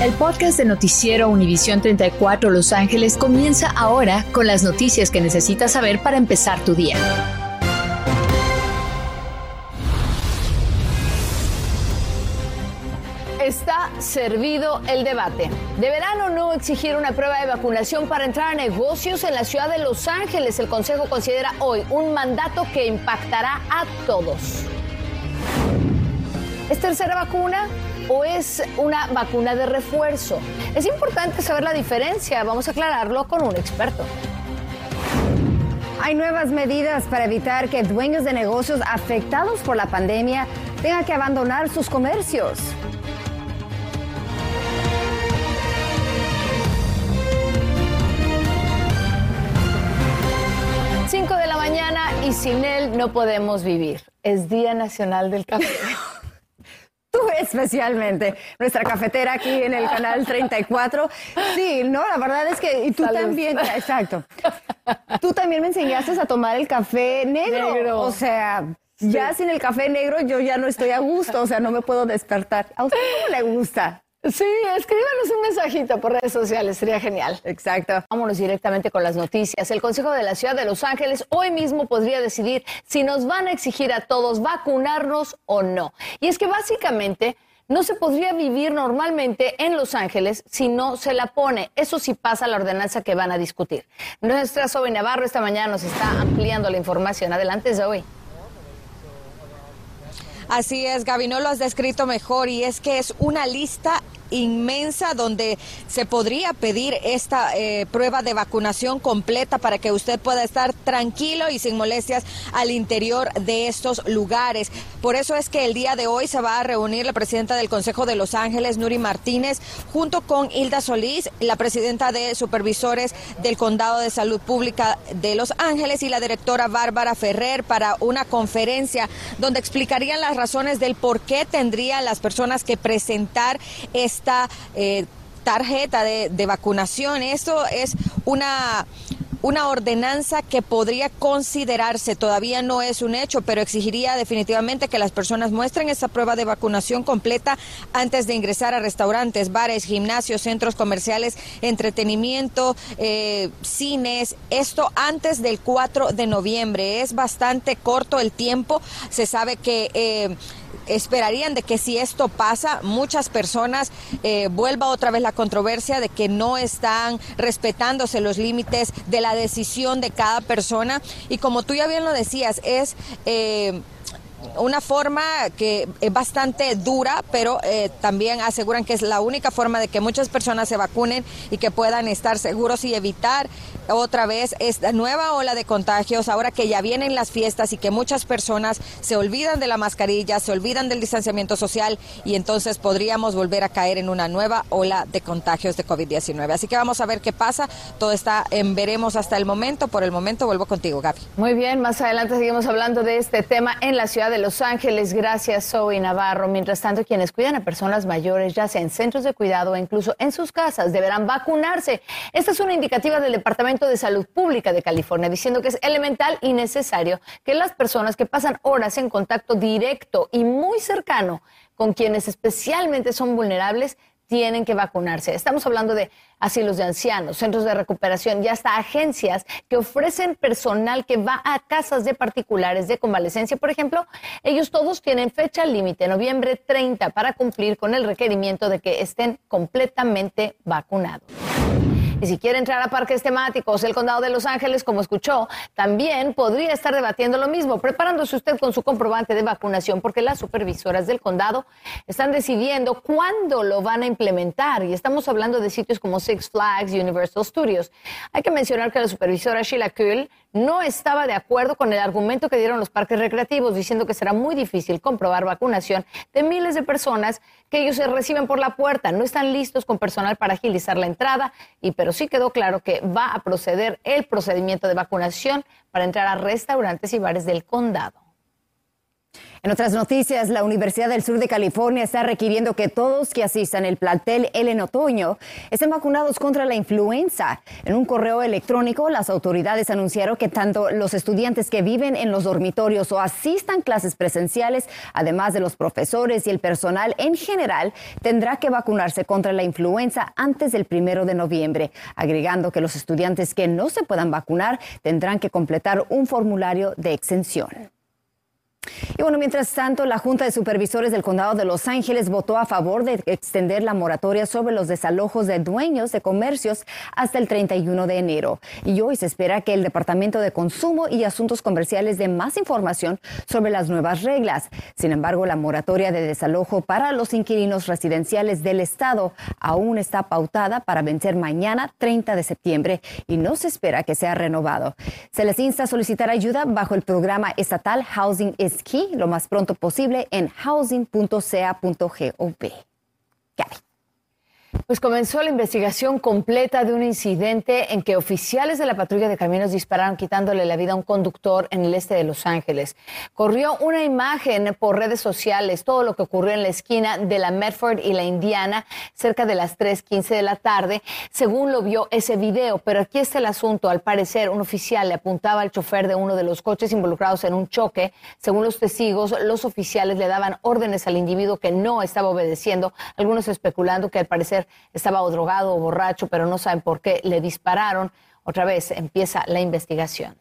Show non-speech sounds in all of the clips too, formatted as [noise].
El podcast de Noticiero Univisión 34 Los Ángeles comienza ahora con las noticias que necesitas saber para empezar tu día. Está servido el debate. ¿Deberán o no exigir una prueba de vacunación para entrar a negocios en la ciudad de Los Ángeles? El Consejo considera hoy un mandato que impactará a todos. ¿Es tercera vacuna? O es una vacuna de refuerzo? Es importante saber la diferencia. Vamos a aclararlo con un experto. Hay nuevas medidas para evitar que dueños de negocios afectados por la pandemia tengan que abandonar sus comercios. Cinco de la mañana y sin él no podemos vivir. Es Día Nacional del Café. [laughs] Especialmente, nuestra cafetera aquí en el canal 34. Sí, no, la verdad es que y tú también, exacto. Tú también me enseñaste a tomar el café negro. O sea, ya sin el café negro yo ya no estoy a gusto, o sea, no me puedo despertar. ¿A usted cómo le gusta? Sí, escríbanos un mensajito por redes sociales, sería genial. Exacto. Vámonos directamente con las noticias. El Consejo de la Ciudad de Los Ángeles hoy mismo podría decidir si nos van a exigir a todos vacunarnos o no. Y es que básicamente no se podría vivir normalmente en Los Ángeles si no se la pone. Eso sí pasa la ordenanza que van a discutir. Nuestra Zoe Navarro esta mañana nos está ampliando la información. Adelante, Zoe. Así es, Gaby, no lo has descrito mejor y es que es una lista inmensa donde se podría pedir esta eh, prueba de vacunación completa para que usted pueda estar tranquilo y sin molestias al interior de estos lugares. Por eso es que el día de hoy se va a reunir la presidenta del Consejo de Los Ángeles, Nuri Martínez, junto con Hilda Solís, la presidenta de supervisores del Condado de Salud Pública de Los Ángeles y la directora Bárbara Ferrer para una conferencia donde explicarían las razones del por qué tendrían las personas que presentar este esta eh, tarjeta de, vacunación. Esto es una una ordenanza que podría considerarse, todavía no es un hecho, pero exigiría definitivamente que las personas muestren esa prueba de vacunación completa antes de ingresar a restaurantes, bares, gimnasios, centros comerciales, entretenimiento, eh, cines, esto antes del 4 de noviembre. Es bastante corto el tiempo, se sabe que... Eh, esperarían de que si esto pasa, muchas personas eh, vuelva otra vez la controversia de que no están respetándose los límites de la decisión de cada persona. Y como tú ya bien lo decías, es... Eh, una forma que es bastante dura, pero eh, también aseguran que es la única forma de que muchas personas se vacunen y que puedan estar seguros y evitar otra vez esta nueva ola de contagios, ahora que ya vienen las fiestas y que muchas personas se olvidan de la mascarilla, se olvidan del distanciamiento social y entonces podríamos volver a caer en una nueva ola de contagios de COVID-19. Así que vamos a ver qué pasa. Todo está veremos hasta el momento. Por el momento vuelvo contigo, Gaby. Muy bien, más adelante seguimos hablando de este tema en la ciudad de Los Ángeles. Gracias, Zoe Navarro. Mientras tanto, quienes cuidan a personas mayores, ya sea en centros de cuidado o incluso en sus casas, deberán vacunarse. Esta es una indicativa del Departamento de Salud Pública de California, diciendo que es elemental y necesario que las personas que pasan horas en contacto directo y muy cercano con quienes especialmente son vulnerables tienen que vacunarse. Estamos hablando de asilos de ancianos, centros de recuperación y hasta agencias que ofrecen personal que va a casas de particulares de convalecencia, por ejemplo. Ellos todos tienen fecha límite, noviembre 30, para cumplir con el requerimiento de que estén completamente vacunados. Y si quiere entrar a parques temáticos, el condado de Los Ángeles, como escuchó, también podría estar debatiendo lo mismo, preparándose usted con su comprobante de vacunación, porque las supervisoras del condado están decidiendo cuándo lo van a implementar. Y estamos hablando de sitios como Six Flags, Universal Studios. Hay que mencionar que la supervisora Sheila Kuhl no estaba de acuerdo con el argumento que dieron los parques recreativos, diciendo que será muy difícil comprobar vacunación de miles de personas que ellos reciben por la puerta. No están listos con personal para agilizar la entrada, y pero sí quedó claro que va a proceder el procedimiento de vacunación para entrar a restaurantes y bares del condado. En otras noticias, la Universidad del Sur de California está requiriendo que todos que asistan el plantel el en otoño estén vacunados contra la influenza. En un correo electrónico, las autoridades anunciaron que tanto los estudiantes que viven en los dormitorios o asistan clases presenciales, además de los profesores y el personal en general, tendrá que vacunarse contra la influenza antes del primero de noviembre, agregando que los estudiantes que no se puedan vacunar tendrán que completar un formulario de exención. Y bueno, mientras tanto, la Junta de Supervisores del Condado de Los Ángeles votó a favor de extender la moratoria sobre los desalojos de dueños de comercios hasta el 31 de enero. Y hoy se espera que el Departamento de Consumo y Asuntos Comerciales dé más información sobre las nuevas reglas. Sin embargo, la moratoria de desalojo para los inquilinos residenciales del Estado aún está pautada para vencer mañana 30 de septiembre y no se espera que sea renovado. Se les insta a solicitar ayuda bajo el programa estatal Housing is lo más pronto posible en housing.ca.gov. Pues comenzó la investigación completa de un incidente en que oficiales de la patrulla de caminos dispararon quitándole la vida a un conductor en el este de Los Ángeles. Corrió una imagen por redes sociales, todo lo que ocurrió en la esquina de la Medford y la Indiana cerca de las 3.15 de la tarde, según lo vio ese video. Pero aquí está el asunto. Al parecer, un oficial le apuntaba al chofer de uno de los coches involucrados en un choque. Según los testigos, los oficiales le daban órdenes al individuo que no estaba obedeciendo, algunos especulando que al parecer estaba o drogado o borracho, pero no saben por qué le dispararon. Otra vez empieza la investigación.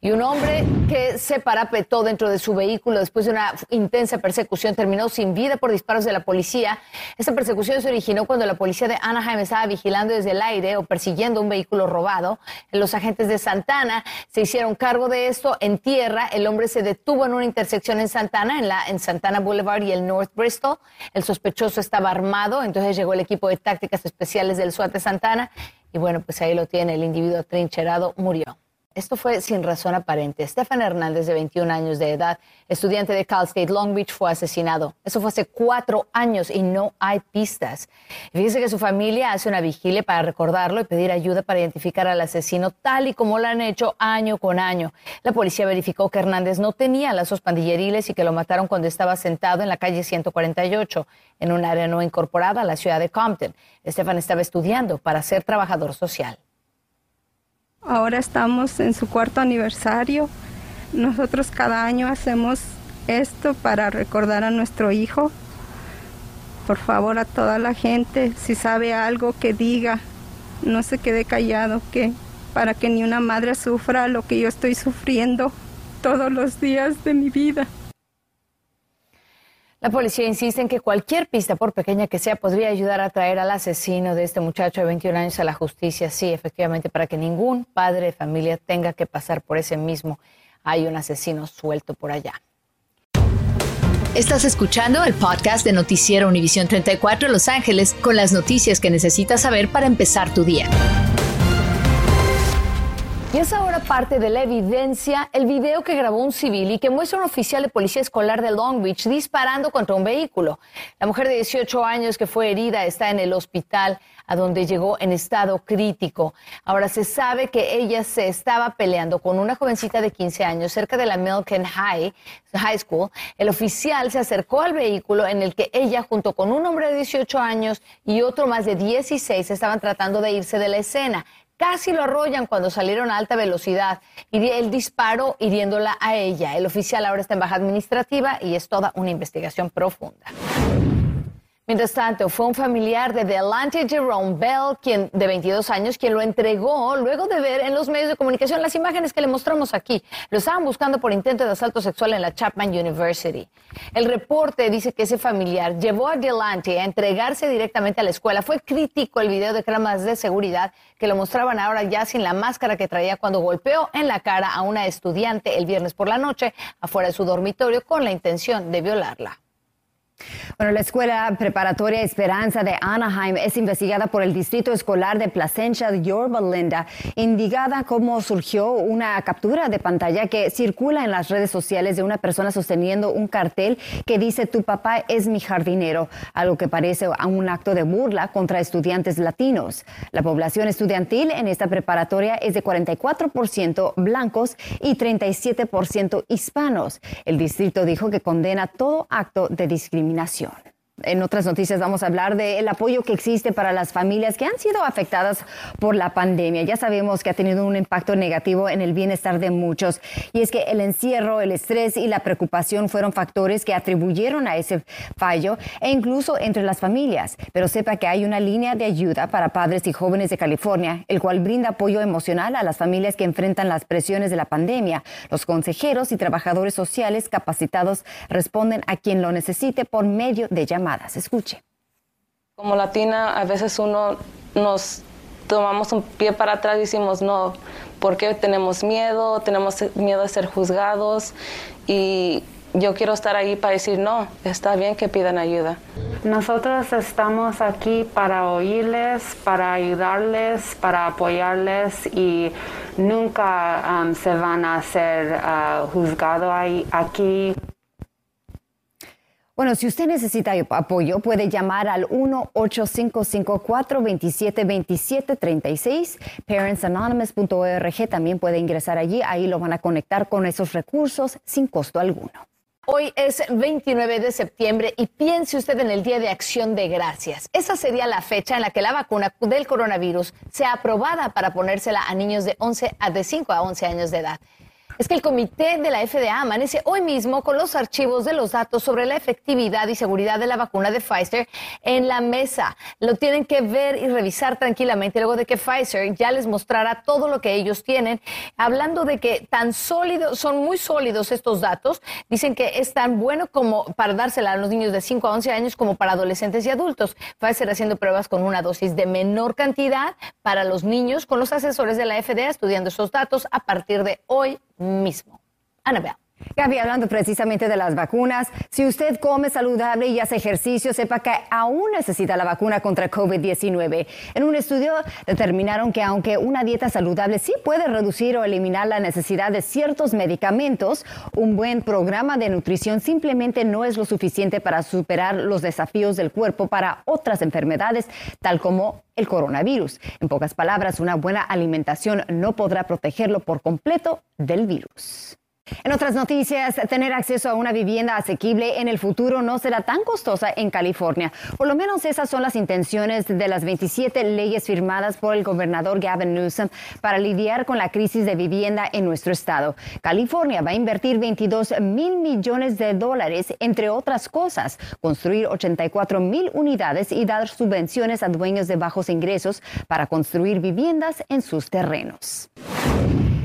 Y un hombre que se parapetó dentro de su vehículo después de una intensa persecución terminó sin vida por disparos de la policía. Esta persecución se originó cuando la policía de Anaheim estaba vigilando desde el aire o persiguiendo un vehículo robado. Los agentes de Santana se hicieron cargo de esto en tierra. El hombre se detuvo en una intersección en Santana, en, la, en Santana Boulevard y el North Bristol. El sospechoso estaba armado, entonces llegó el equipo de tácticas especiales del SWAT de Santana y bueno, pues ahí lo tiene, el individuo trincherado murió. Esto fue sin razón aparente. Stefan Hernández, de 21 años de edad, estudiante de Cal State Long Beach, fue asesinado. Eso fue hace cuatro años y no hay pistas. Fíjese que su familia hace una vigilia para recordarlo y pedir ayuda para identificar al asesino, tal y como lo han hecho año con año. La policía verificó que Hernández no tenía lazos pandilleriles y que lo mataron cuando estaba sentado en la calle 148, en un área no incorporada a la ciudad de Compton. Stefan estaba estudiando para ser trabajador social. Ahora estamos en su cuarto aniversario. Nosotros cada año hacemos esto para recordar a nuestro hijo. Por favor a toda la gente, si sabe algo que diga, no se quede callado, que para que ni una madre sufra lo que yo estoy sufriendo todos los días de mi vida. La policía insiste en que cualquier pista, por pequeña que sea, podría ayudar a traer al asesino de este muchacho de 21 años a la justicia. Sí, efectivamente, para que ningún padre de familia tenga que pasar por ese mismo. Hay un asesino suelto por allá. Estás escuchando el podcast de Noticiero Univisión 34 Los Ángeles con las noticias que necesitas saber para empezar tu día. Y es ahora parte de la evidencia el video que grabó un civil y que muestra a un oficial de policía escolar de Long Beach disparando contra un vehículo. La mujer de 18 años que fue herida está en el hospital a donde llegó en estado crítico. Ahora se sabe que ella se estaba peleando con una jovencita de 15 años cerca de la Milken High, High School. El oficial se acercó al vehículo en el que ella junto con un hombre de 18 años y otro más de 16 estaban tratando de irse de la escena casi lo arrollan cuando salieron a alta velocidad y el disparo hiriéndola a ella. El oficial ahora está en baja administrativa y es toda una investigación profunda. Mientras tanto, fue un familiar de Delante Jerome Bell, quien, de 22 años, quien lo entregó luego de ver en los medios de comunicación las imágenes que le mostramos aquí. Lo estaban buscando por intento de asalto sexual en la Chapman University. El reporte dice que ese familiar llevó a Delante a entregarse directamente a la escuela. Fue crítico el video de cámaras de seguridad que lo mostraban ahora ya sin la máscara que traía cuando golpeó en la cara a una estudiante el viernes por la noche afuera de su dormitorio con la intención de violarla. Bueno, la escuela preparatoria Esperanza de Anaheim es investigada por el Distrito Escolar de Placentia Yorba Linda, indicada cómo surgió una captura de pantalla que circula en las redes sociales de una persona sosteniendo un cartel que dice tu papá es mi jardinero, algo que parece un acto de burla contra estudiantes latinos. La población estudiantil en esta preparatoria es de 44% blancos y 37% hispanos. El distrito dijo que condena todo acto de discriminación eliminación en otras noticias vamos a hablar del apoyo que existe para las familias que han sido afectadas por la pandemia. Ya sabemos que ha tenido un impacto negativo en el bienestar de muchos y es que el encierro, el estrés y la preocupación fueron factores que atribuyeron a ese fallo e incluso entre las familias. Pero sepa que hay una línea de ayuda para padres y jóvenes de California, el cual brinda apoyo emocional a las familias que enfrentan las presiones de la pandemia. Los consejeros y trabajadores sociales capacitados responden a quien lo necesite por medio de llamadas Escuche. Como latina, a veces uno nos tomamos un pie para atrás y decimos, no, porque tenemos miedo? Tenemos miedo de ser juzgados y yo quiero estar ahí para decir, no, está bien que pidan ayuda. Nosotros estamos aquí para oírles, para ayudarles, para apoyarles y nunca um, se van a ser uh, juzgados aquí. Bueno, si usted necesita apoyo, puede llamar al 1-8554-272736. Parentsanonymous.org también puede ingresar allí. Ahí lo van a conectar con esos recursos sin costo alguno. Hoy es 29 de septiembre y piense usted en el Día de Acción de Gracias. Esa sería la fecha en la que la vacuna del coronavirus sea aprobada para ponérsela a niños de 11 a de 5 a 11 años de edad es que el comité de la FDA amanece hoy mismo con los archivos de los datos sobre la efectividad y seguridad de la vacuna de Pfizer en la mesa. Lo tienen que ver y revisar tranquilamente luego de que Pfizer ya les mostrara todo lo que ellos tienen. Hablando de que tan sólidos, son muy sólidos estos datos, dicen que es tan bueno como para dársela a los niños de 5 a 11 años como para adolescentes y adultos. Pfizer haciendo pruebas con una dosis de menor cantidad para los niños con los asesores de la FDA estudiando esos datos a partir de hoy mismo. Annabelle. Gaby, hablando precisamente de las vacunas, si usted come saludable y hace ejercicio, sepa que aún necesita la vacuna contra COVID-19. En un estudio determinaron que aunque una dieta saludable sí puede reducir o eliminar la necesidad de ciertos medicamentos, un buen programa de nutrición simplemente no es lo suficiente para superar los desafíos del cuerpo para otras enfermedades, tal como el coronavirus. En pocas palabras, una buena alimentación no podrá protegerlo por completo del virus. En otras noticias, tener acceso a una vivienda asequible en el futuro no será tan costosa en California. Por lo menos esas son las intenciones de las 27 leyes firmadas por el gobernador Gavin Newsom para lidiar con la crisis de vivienda en nuestro estado. California va a invertir 22 mil millones de dólares, entre otras cosas, construir 84 mil unidades y dar subvenciones a dueños de bajos ingresos para construir viviendas en sus terrenos.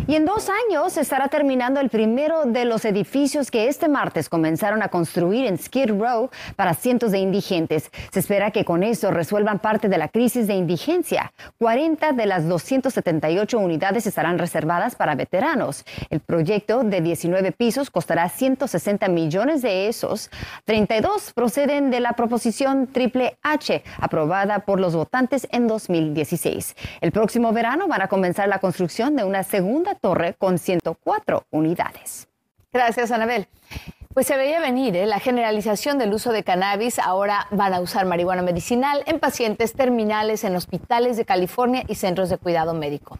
Y en dos años estará terminando el primero de los edificios que este martes comenzaron a construir en Skid Row para cientos de indigentes. Se espera que con eso resuelvan parte de la crisis de indigencia. 40 de las 278 unidades estarán reservadas para veteranos. El proyecto de 19 pisos costará 160 millones de esos. 32 proceden de la proposición Triple H, aprobada por los votantes en 2016. El próximo verano van a comenzar la construcción de una segunda torre con 104 unidades. Gracias, Anabel. Pues se veía venir ¿eh? la generalización del uso de cannabis. Ahora van a usar marihuana medicinal en pacientes terminales en hospitales de California y centros de cuidado médico.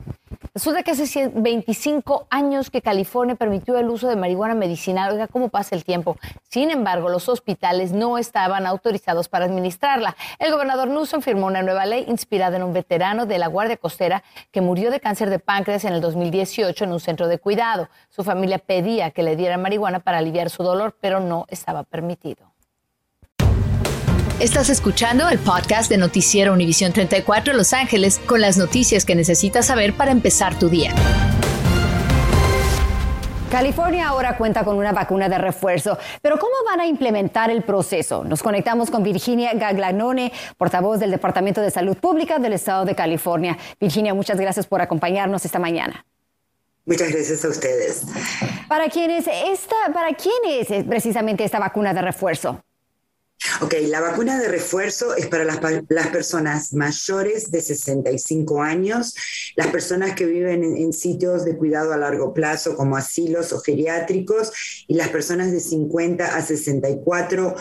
Resulta que hace 25 años que California permitió el uso de marihuana medicinal. Oiga, ¿cómo pasa el tiempo? Sin embargo, los hospitales no estaban autorizados para administrarla. El gobernador Newsom firmó una nueva ley inspirada en un veterano de la Guardia Costera que murió de cáncer de páncreas en el 2018 en un centro de cuidado. Su familia pedía que le dieran marihuana para aliviar su dolor, pero no estaba permitido. Estás escuchando el podcast de Noticiero Univisión 34 Los Ángeles con las noticias que necesitas saber para empezar tu día. California ahora cuenta con una vacuna de refuerzo, pero ¿cómo van a implementar el proceso? Nos conectamos con Virginia Gaglanone, portavoz del Departamento de Salud Pública del Estado de California. Virginia, muchas gracias por acompañarnos esta mañana. Muchas gracias a ustedes. ¿Para quién es, esta, para quién es precisamente esta vacuna de refuerzo? Ok, la vacuna de refuerzo es para las, las, personas mayores de 65 años, las personas que viven en, en, sitios de cuidado a largo plazo como asilos o geriátricos y las personas de 50 a 64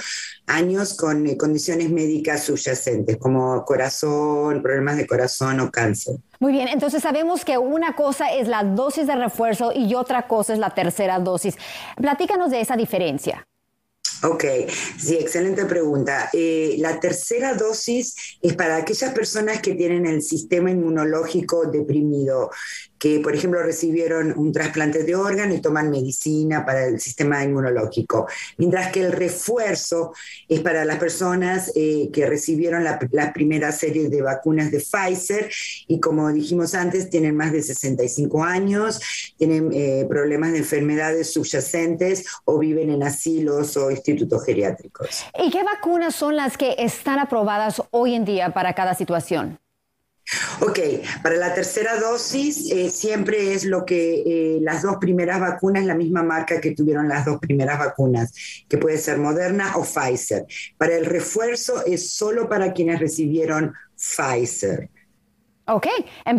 años con eh, condiciones médicas subyacentes como corazón, problemas de corazón o cáncer. Muy bien, entonces sabemos que una cosa es la dosis de refuerzo y otra cosa es la tercera dosis. Platícanos de esa diferencia. Ok, sí, excelente pregunta. Eh, la tercera dosis es para aquellas personas que tienen el sistema inmunológico deprimido que, por ejemplo, recibieron un trasplante de órgano y toman medicina para el sistema inmunológico, mientras que el refuerzo es para las personas eh, que recibieron la, primera serie de vacunas de Pfizer y, como dijimos antes, tienen más de 65 años, tienen eh, problemas de enfermedades subyacentes o viven en asilos o institutos geriátricos. ¿Y qué vacunas son las que están aprobadas hoy en día para cada situación? Ok, para la tercera dosis eh, siempre es lo que eh, las dos primeras vacunas, la misma marca que tuvieron las dos primeras vacunas, que puede ser Moderna o Pfizer. Para el refuerzo es solo para quienes recibieron Pfizer. Ok,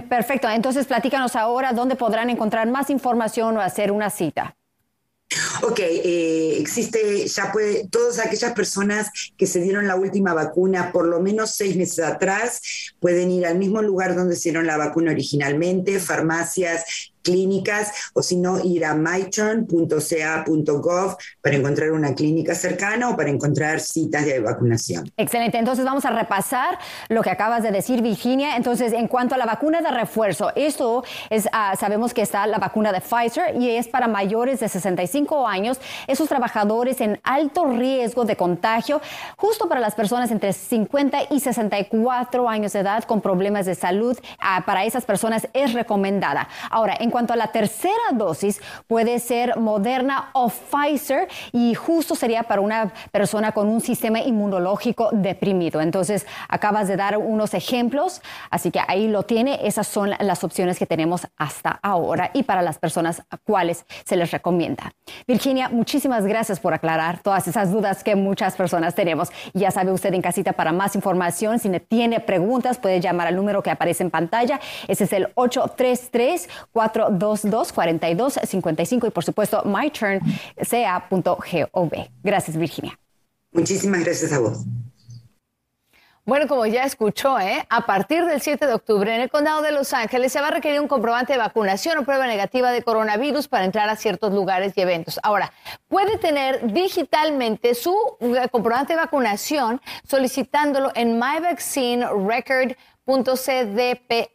perfecto. Entonces platícanos ahora dónde podrán encontrar más información o hacer una cita. Ok, eh, existe, ya puede, todas aquellas personas que se dieron la última vacuna por lo menos seis meses atrás pueden ir al mismo lugar donde se dieron la vacuna originalmente, farmacias, clínicas o si no ir a myturn.ca.gov para encontrar una clínica cercana o para encontrar citas de vacunación. Excelente, entonces vamos a repasar lo que acabas de decir Virginia. Entonces, en cuanto a la vacuna de refuerzo, esto es, ah, sabemos que está la vacuna de Pfizer y es para mayores de 65 años, esos trabajadores en alto riesgo de contagio, justo para las personas entre 50 y 64 años de edad con problemas de salud, ah, para esas personas es recomendada. Ahora, en cuanto a la tercera dosis, puede ser Moderna o Pfizer y justo sería para una persona con un sistema inmunológico deprimido. Entonces, acabas de dar unos ejemplos, así que ahí lo tiene. Esas son las opciones que tenemos hasta ahora y para las personas a cuales se les recomienda. Virginia, muchísimas gracias por aclarar todas esas dudas que muchas personas tenemos. Ya sabe usted en casita para más información, si tiene preguntas, puede llamar al número que aparece en pantalla. Ese es el 833 4 422-4255 y por supuesto myturnca.gov. Gracias, Virginia. Muchísimas gracias a vos. Bueno, como ya escuchó, ¿eh? a partir del 7 de octubre en el condado de Los Ángeles se va a requerir un comprobante de vacunación o prueba negativa de coronavirus para entrar a ciertos lugares y eventos. Ahora, puede tener digitalmente su eh, comprobante de vacunación solicitándolo en My Vaccine Record .cdph.k.ca.gov.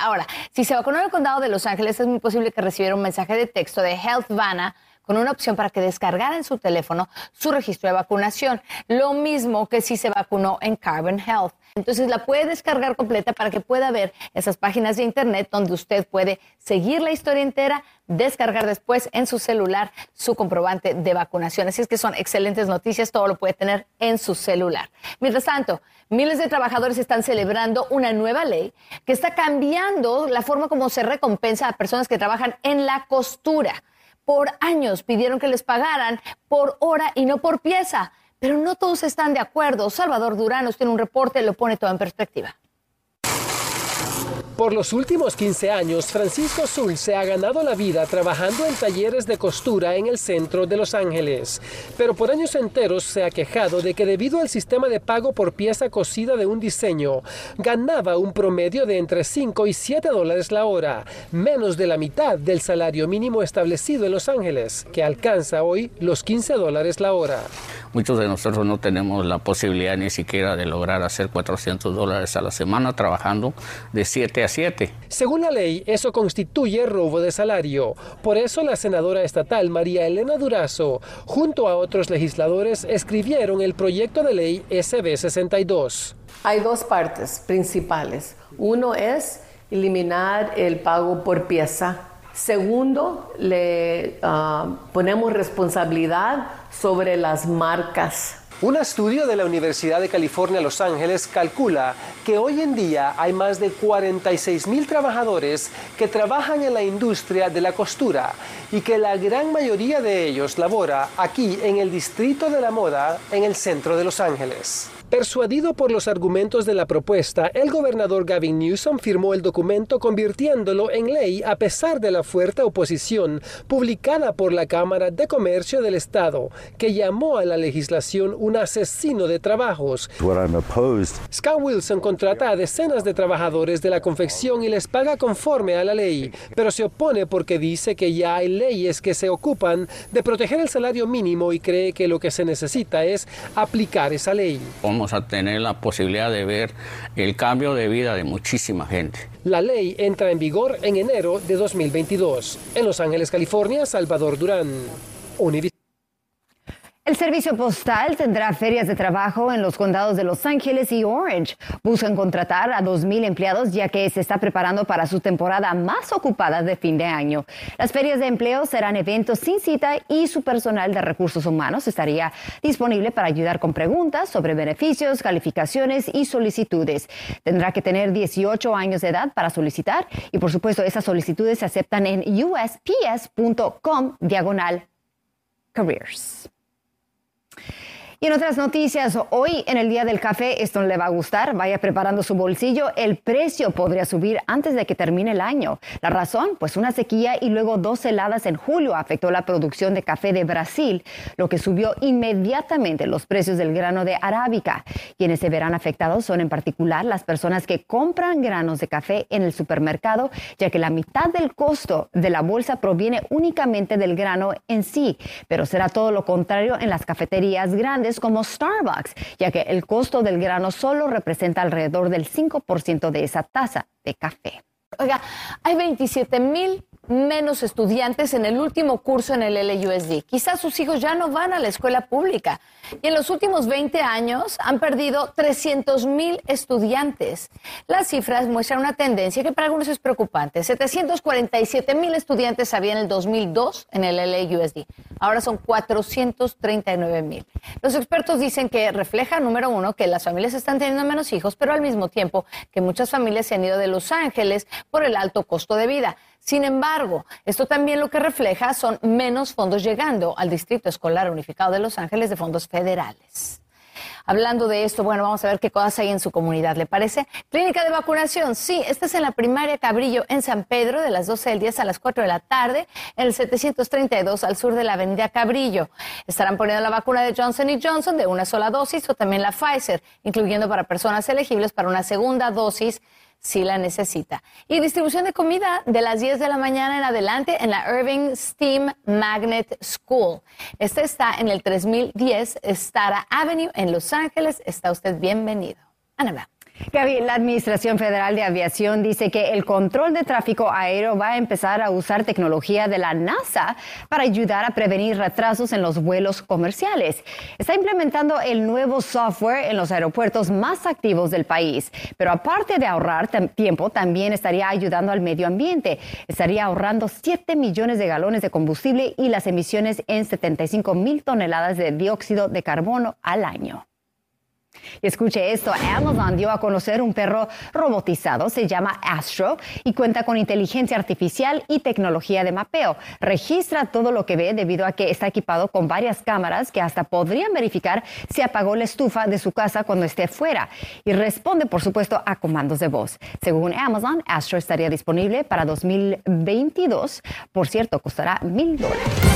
Ahora, si se vacunó en el condado de Los Ángeles, es muy posible que recibiera un mensaje de texto de Healthvana con una opción para que descargara en su teléfono su registro de vacunación. Lo mismo que si se vacunó en Carbon Health. Entonces la puede descargar completa para que pueda ver esas páginas de internet donde usted puede seguir la historia entera, descargar después en su celular su comprobante de vacunación. Así es que son excelentes noticias, todo lo puede tener en su celular. Mientras tanto, miles de trabajadores están celebrando una nueva ley que está cambiando la forma como se recompensa a personas que trabajan en la costura por años pidieron que les pagaran por hora y no por pieza, pero no todos están de acuerdo. Salvador Durán nos tiene un reporte, lo pone todo en perspectiva. Por los últimos 15 años, Francisco Zul se ha ganado la vida trabajando en talleres de costura en el centro de Los Ángeles. Pero por años enteros se ha quejado de que debido al sistema de pago por pieza cosida de un diseño, ganaba un promedio de entre 5 y 7 dólares la hora, menos de la mitad del salario mínimo establecido en Los Ángeles, que alcanza hoy los 15 dólares la hora. Muchos de nosotros no tenemos la posibilidad ni siquiera de lograr hacer 400 dólares a la semana trabajando de 7 a según la ley, eso constituye robo de salario. Por eso la senadora estatal María Elena Durazo, junto a otros legisladores, escribieron el proyecto de ley SB 62. Hay dos partes principales. Uno es eliminar el pago por pieza. Segundo, le ah, ponemos responsabilidad sobre las marcas Un estudio de la Universidad de California Los Ángeles calcula que hoy en día hay más de 46 mil trabajadores que trabajan en la industria de la costura y que la gran mayoría de ellos labora aquí en el Distrito de la Moda en el centro de Los Ángeles. Persuadido por los argumentos de la propuesta, el gobernador Gavin Newsom firmó el documento convirtiéndolo en ley a pesar de la fuerte oposición publicada por la Cámara de Comercio del Estado, que llamó a la legislación un asesino de trabajos. Scott Wilson contrata a decenas de trabajadores de la confección y les paga conforme a la ley, pero se opone porque dice que ya hay leyes que se ocupan de proteger el salario mínimo y cree que lo que se necesita es aplicar esa ley vamos a tener la posibilidad de ver el cambio de vida de muchísima gente. La ley entra en vigor en enero de 2022. En Los Ángeles, California, Salvador Durán. El servicio postal tendrá ferias de trabajo en los condados de Los Ángeles y Orange. Buscan contratar a 2.000 empleados ya que se está preparando para su temporada más ocupada de fin de año. Las ferias de empleo serán eventos sin cita y su personal de recursos humanos estaría disponible para ayudar con preguntas sobre beneficios, calificaciones y solicitudes. Tendrá que tener 18 años de edad para solicitar y por supuesto esas solicitudes se aceptan en usps.com diagonal careers. Y en otras noticias, hoy en el Día del Café, esto le va a gustar, vaya preparando su bolsillo, el precio podría subir antes de que termine el año. La razón, pues una sequía y luego dos heladas en julio afectó la producción de café de Brasil, lo que subió inmediatamente los precios del grano de arábica. Quienes se verán afectados son en particular las personas que compran granos de café en el supermercado, ya que la mitad del costo de la bolsa proviene únicamente del grano en sí, pero será todo lo contrario en las cafeterías grandes como Starbucks, ya que el costo del grano solo representa alrededor del 5% de esa taza de café. Oiga, hay 27 mil menos estudiantes en el último curso en el LUSD. Quizás sus hijos ya no van a la escuela pública. Y en los últimos 20 años han perdido 300 mil estudiantes. Las cifras muestran una tendencia que para algunos es preocupante. 747 mil estudiantes había en el 2002 en el LUSD. Ahora son 439 mil. Los expertos dicen que refleja, número uno, que las familias están teniendo menos hijos, pero al mismo tiempo que muchas familias se han ido de Los Ángeles por el alto costo de vida. Sin embargo, esto también lo que refleja son menos fondos llegando al Distrito Escolar Unificado de Los Ángeles de fondos federales. Hablando de esto, bueno, vamos a ver qué cosas hay en su comunidad, ¿le parece? Clínica de vacunación, sí, esta es en la primaria Cabrillo en San Pedro, de las 12 del 10 a las 4 de la tarde, en el 732 al sur de la avenida Cabrillo. Estarán poniendo la vacuna de Johnson Johnson de una sola dosis o también la Pfizer, incluyendo para personas elegibles para una segunda dosis si la necesita. Y distribución de comida de las 10 de la mañana en adelante en la Irving Steam Magnet School. Este está en el 3010 Stara Avenue en Los Ángeles. Está usted bienvenido. Ana Gaby, la Administración Federal de Aviación dice que el control de tráfico aéreo va a empezar a usar tecnología de la NASA para ayudar a prevenir retrasos en los vuelos comerciales. Está implementando el nuevo software en los aeropuertos más activos del país, pero aparte de ahorrar tiempo, también estaría ayudando al medio ambiente. Estaría ahorrando 7 millones de galones de combustible y las emisiones en 75 mil toneladas de dióxido de carbono al año. Y escuche esto, Amazon dio a conocer un perro robotizado, se llama Astro y cuenta con inteligencia artificial y tecnología de mapeo. Registra todo lo que ve debido a que está equipado con varias cámaras que hasta podrían verificar si apagó la estufa de su casa cuando esté fuera. Y responde, por supuesto, a comandos de voz. Según Amazon, Astro estaría disponible para 2022. Por cierto, costará mil dólares.